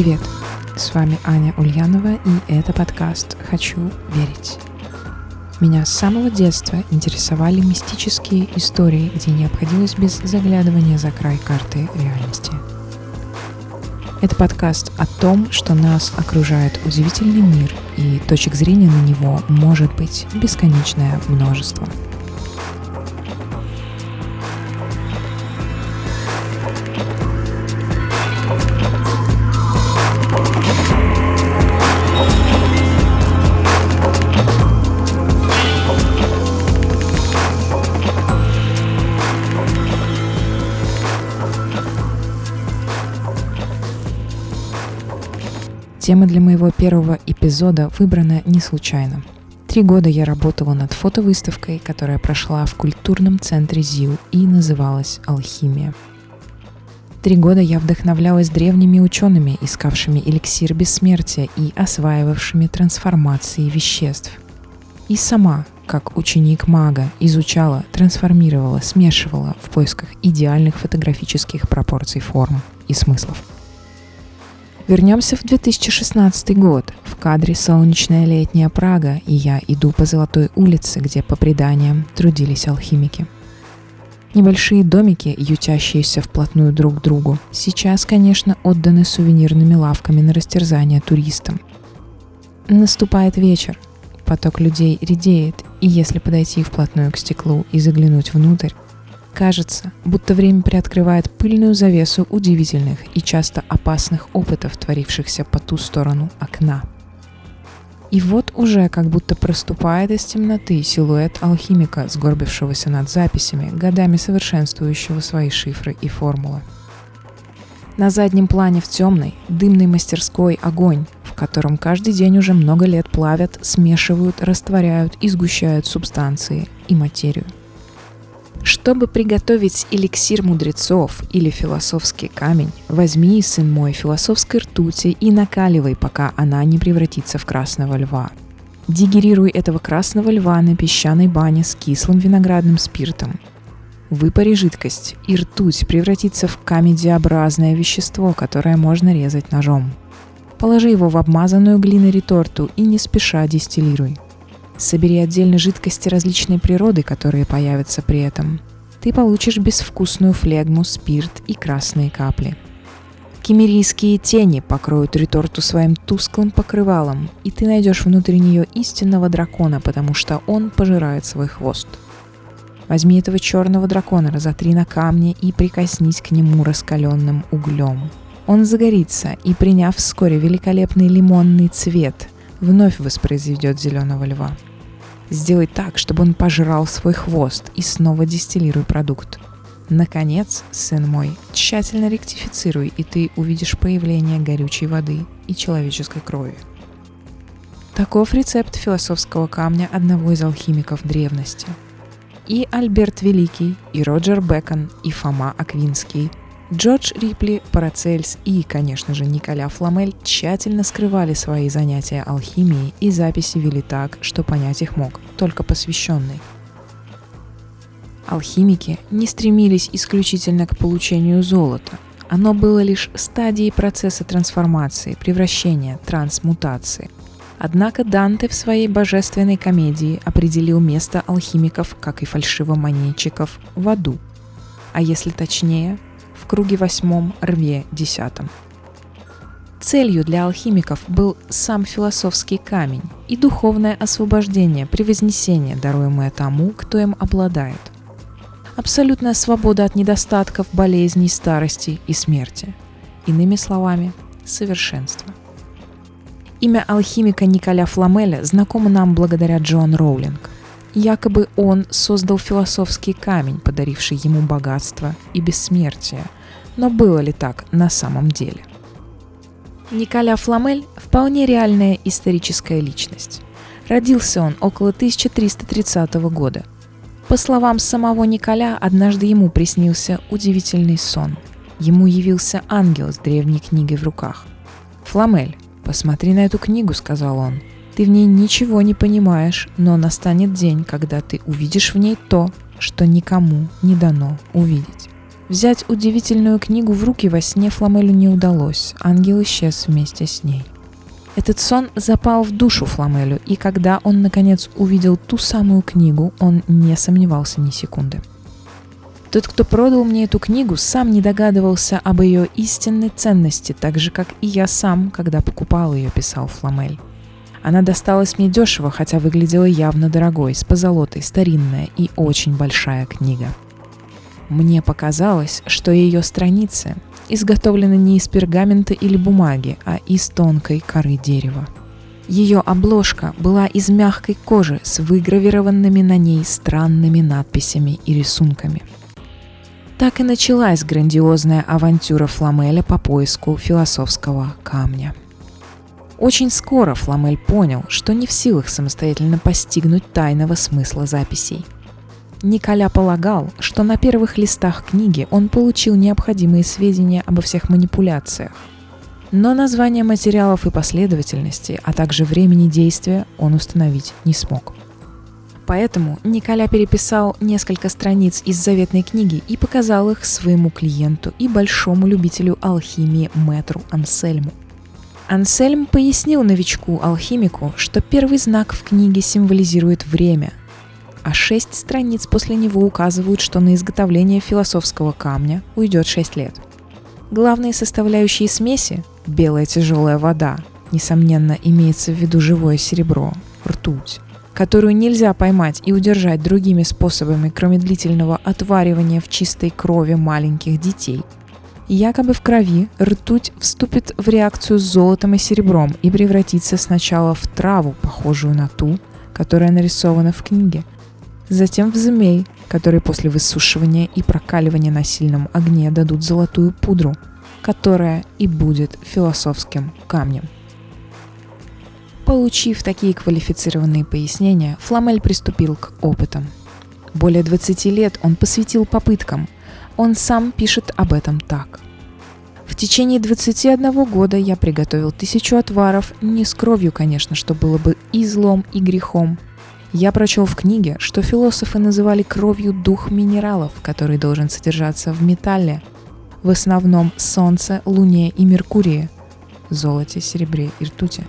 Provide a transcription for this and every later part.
Привет! С вами Аня Ульянова, и это подкаст «Хочу верить». Меня с самого детства интересовали мистические истории, где не обходилось без заглядывания за край карты реальности. Это подкаст о том, что нас окружает удивительный мир, и точек зрения на него может быть бесконечное множество – Тема для моего первого эпизода выбрана не случайно. Три года я работала над фотовыставкой, которая прошла в культурном центре ЗИУ и называлась «Алхимия». Три года я вдохновлялась древними учеными, искавшими эликсир бессмертия и осваивавшими трансформации веществ. И сама, как ученик мага, изучала, трансформировала, смешивала в поисках идеальных фотографических пропорций форм и смыслов – Вернемся в 2016 год. В кадре солнечная летняя Прага, и я иду по Золотой улице, где, по преданиям, трудились алхимики. Небольшие домики, ютящиеся вплотную друг к другу, сейчас, конечно, отданы сувенирными лавками на растерзание туристам. Наступает вечер. Поток людей редеет, и если подойти вплотную к стеклу и заглянуть внутрь, Кажется, будто время приоткрывает пыльную завесу удивительных и часто опасных опытов, творившихся по ту сторону окна. И вот уже как будто проступает из темноты силуэт алхимика, сгорбившегося над записями, годами совершенствующего свои шифры и формулы. На заднем плане в темной, дымной мастерской огонь, в котором каждый день уже много лет плавят, смешивают, растворяют и сгущают субстанции и материю. Чтобы приготовить эликсир мудрецов или философский камень, возьми, сын мой, философской ртути и накаливай, пока она не превратится в красного льва. Дигерируй этого красного льва на песчаной бане с кислым виноградным спиртом. Выпари жидкость, и ртуть превратится в камедиобразное вещество, которое можно резать ножом. Положи его в обмазанную глиной реторту и не спеша дистиллируй. Собери отдельно жидкости различной природы, которые появятся при этом. Ты получишь безвкусную флегму, спирт и красные капли. Кемерийские тени покроют реторту своим тусклым покрывалом, и ты найдешь внутри нее истинного дракона, потому что он пожирает свой хвост. Возьми этого черного дракона, разотри на камне и прикоснись к нему раскаленным углем. Он загорится и, приняв вскоре великолепный лимонный цвет, вновь воспроизведет зеленого льва. Сделай так, чтобы он пожрал свой хвост и снова дистиллируй продукт. Наконец, сын мой, тщательно ректифицируй, и ты увидишь появление горючей воды и человеческой крови. Таков рецепт философского камня одного из алхимиков древности. И Альберт Великий, и Роджер Бекон, и Фома Аквинский – Джордж Рипли, Парацельс и, конечно же, Николя Фламель тщательно скрывали свои занятия алхимией и записи вели так, что понять их мог только посвященный. Алхимики не стремились исключительно к получению золота. Оно было лишь стадией процесса трансформации, превращения, трансмутации. Однако Данте в своей божественной комедии определил место алхимиков, как и фальшивомонетчиков, в аду. А если точнее, круге восьмом, рве десятом. Целью для алхимиков был сам философский камень и духовное освобождение, превознесение, даруемое тому, кто им обладает. Абсолютная свобода от недостатков, болезней, старости и смерти. Иными словами, совершенство. Имя алхимика Николя Фламеля знакомо нам благодаря Джон Роулинг – Якобы он создал философский камень, подаривший ему богатство и бессмертие. Но было ли так на самом деле? Николя Фламель – вполне реальная историческая личность. Родился он около 1330 года. По словам самого Николя, однажды ему приснился удивительный сон. Ему явился ангел с древней книгой в руках. «Фламель, посмотри на эту книгу», — сказал он. Ты в ней ничего не понимаешь, но настанет день, когда ты увидишь в ней то, что никому не дано увидеть. Взять удивительную книгу в руки во сне Фламелю не удалось, ангел исчез вместе с ней. Этот сон запал в душу Фламелю, и когда он наконец увидел ту самую книгу, он не сомневался ни секунды. Тот, кто продал мне эту книгу, сам не догадывался об ее истинной ценности, так же, как и я сам, когда покупал ее, писал Фламель. Она досталась мне дешево, хотя выглядела явно дорогой, с позолотой, старинная и очень большая книга. Мне показалось, что ее страницы изготовлены не из пергамента или бумаги, а из тонкой коры дерева. Ее обложка была из мягкой кожи с выгравированными на ней странными надписями и рисунками. Так и началась грандиозная авантюра Фламеля по поиску философского камня. Очень скоро Фламель понял, что не в силах самостоятельно постигнуть тайного смысла записей – Николя полагал, что на первых листах книги он получил необходимые сведения обо всех манипуляциях. Но название материалов и последовательности, а также времени действия он установить не смог. Поэтому Николя переписал несколько страниц из заветной книги и показал их своему клиенту и большому любителю алхимии Мэтру Ансельму. Ансельм пояснил новичку-алхимику, что первый знак в книге символизирует время, а шесть страниц после него указывают, что на изготовление философского камня уйдет 6 лет. Главные составляющие смеси – белая тяжелая вода, несомненно, имеется в виду живое серебро, ртуть, которую нельзя поймать и удержать другими способами, кроме длительного отваривания в чистой крови маленьких детей. Якобы в крови ртуть вступит в реакцию с золотом и серебром и превратится сначала в траву, похожую на ту, которая нарисована в книге – затем в змей, которые после высушивания и прокаливания на сильном огне дадут золотую пудру, которая и будет философским камнем. Получив такие квалифицированные пояснения, Фламель приступил к опытам. Более 20 лет он посвятил попыткам. Он сам пишет об этом так. В течение 21 года я приготовил тысячу отваров, не с кровью, конечно, что было бы и злом, и грехом, я прочел в книге, что философы называли кровью дух минералов, который должен содержаться в металле, в основном Солнце, Луне и Меркурии, золоте, серебре и ртути,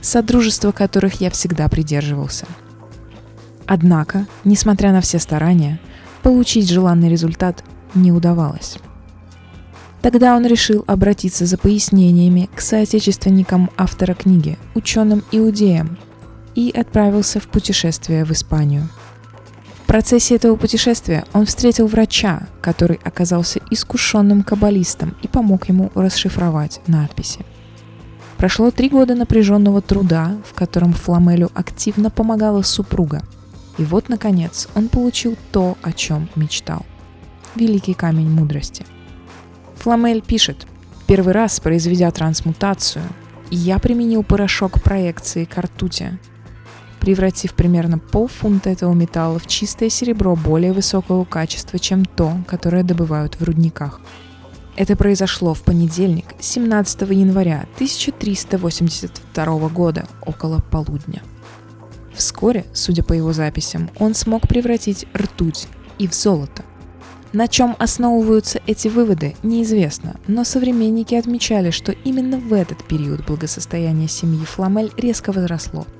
содружество которых я всегда придерживался. Однако, несмотря на все старания, получить желанный результат не удавалось. Тогда он решил обратиться за пояснениями к соотечественникам автора книги, ученым-иудеям, и отправился в путешествие в Испанию. В процессе этого путешествия он встретил врача, который оказался искушенным каббалистом и помог ему расшифровать надписи. Прошло три года напряженного труда, в котором Фламелю активно помогала супруга. И вот, наконец, он получил то, о чем мечтал. Великий камень мудрости. Фламель пишет, «Первый раз, произведя трансмутацию, я применил порошок проекции к ртути, превратив примерно полфунта этого металла в чистое серебро более высокого качества, чем то, которое добывают в рудниках. Это произошло в понедельник, 17 января 1382 года, около полудня. Вскоре, судя по его записям, он смог превратить ртуть и в золото. На чем основываются эти выводы, неизвестно, но современники отмечали, что именно в этот период благосостояние семьи Фламель резко возросло –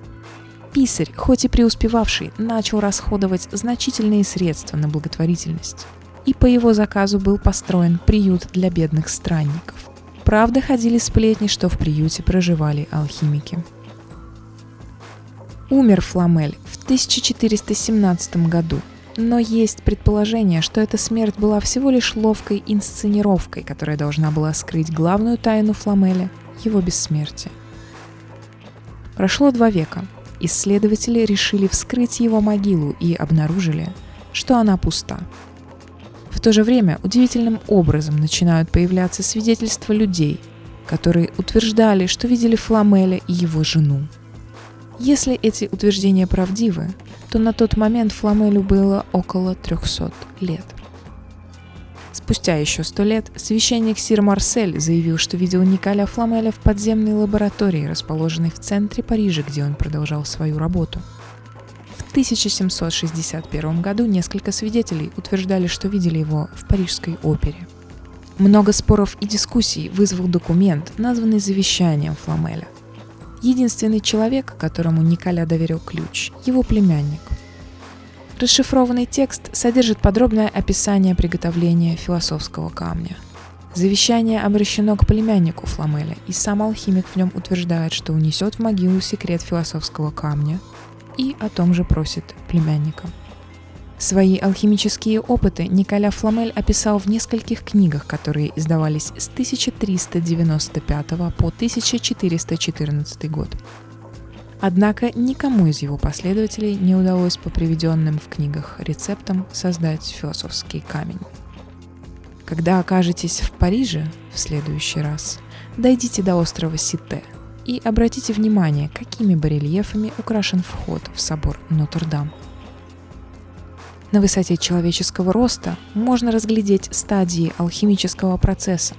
Писарь, хоть и преуспевавший, начал расходовать значительные средства на благотворительность. И по его заказу был построен приют для бедных странников. Правда, ходили сплетни, что в приюте проживали алхимики. Умер Фламель в 1417 году, но есть предположение, что эта смерть была всего лишь ловкой инсценировкой, которая должна была скрыть главную тайну Фламеля – его бессмертие. Прошло два века, исследователи решили вскрыть его могилу и обнаружили, что она пуста. В то же время удивительным образом начинают появляться свидетельства людей, которые утверждали, что видели Фламеля и его жену. Если эти утверждения правдивы, то на тот момент Фламелю было около 300 лет. Спустя еще сто лет священник Сир Марсель заявил, что видел Николя Фламеля в подземной лаборатории, расположенной в центре Парижа, где он продолжал свою работу. В 1761 году несколько свидетелей утверждали, что видели его в Парижской опере. Много споров и дискуссий вызвал документ, названный завещанием Фламеля. Единственный человек, которому Николя доверил ключ – его племянник. Расшифрованный текст содержит подробное описание приготовления философского камня. Завещание обращено к племяннику Фламеля, и сам алхимик в нем утверждает, что унесет в могилу секрет философского камня, и о том же просит племянника. Свои алхимические опыты Николя Фламель описал в нескольких книгах, которые издавались с 1395 по 1414 год. Однако никому из его последователей не удалось по приведенным в книгах рецептам создать философский камень. Когда окажетесь в Париже в следующий раз, дойдите до острова Сите и обратите внимание, какими барельефами украшен вход в собор Нотр-Дам – на высоте человеческого роста можно разглядеть стадии алхимического процесса,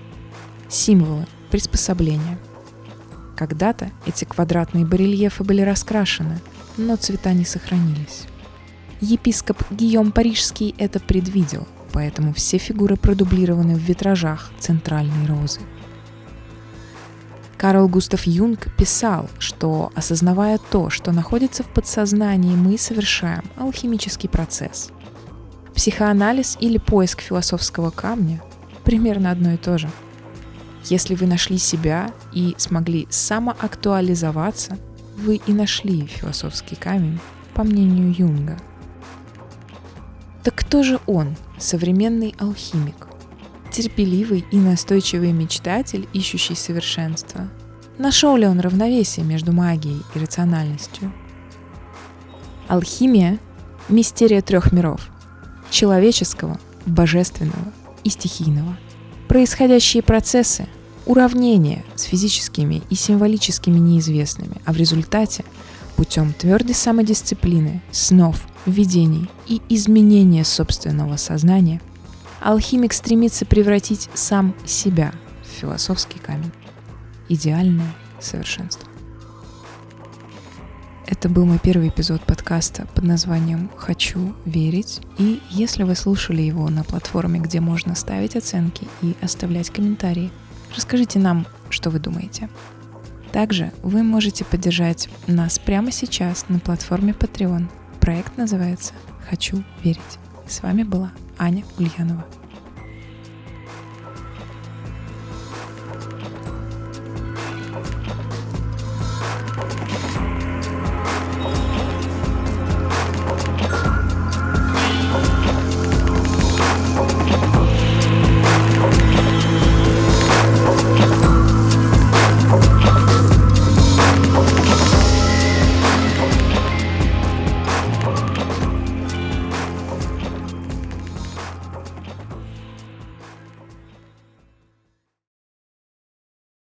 символы, приспособления. Когда-то эти квадратные барельефы были раскрашены, но цвета не сохранились. Епископ Гийом Парижский это предвидел, поэтому все фигуры продублированы в витражах центральной розы. Карл Густав Юнг писал, что, осознавая то, что находится в подсознании, мы совершаем алхимический процесс. Психоанализ или поиск философского камня примерно одно и то же. Если вы нашли себя и смогли самоактуализоваться, вы и нашли философский камень, по мнению Юнга. Так кто же он, современный алхимик? Терпеливый и настойчивый мечтатель, ищущий совершенства? Нашел ли он равновесие между магией и рациональностью? Алхимия – мистерия трех миров – человеческого, божественного и стихийного. Происходящие процессы – уравнения с физическими и символическими неизвестными, а в результате путем твердой самодисциплины, снов, видений и изменения собственного сознания алхимик стремится превратить сам себя в философский камень. Идеальное совершенство. Это был мой первый эпизод подкаста под названием «Хочу верить». И если вы слушали его на платформе, где можно ставить оценки и оставлять комментарии, расскажите нам, что вы думаете. Также вы можете поддержать нас прямо сейчас на платформе Patreon. Проект называется «Хочу верить». С вами была Аня Ульянова.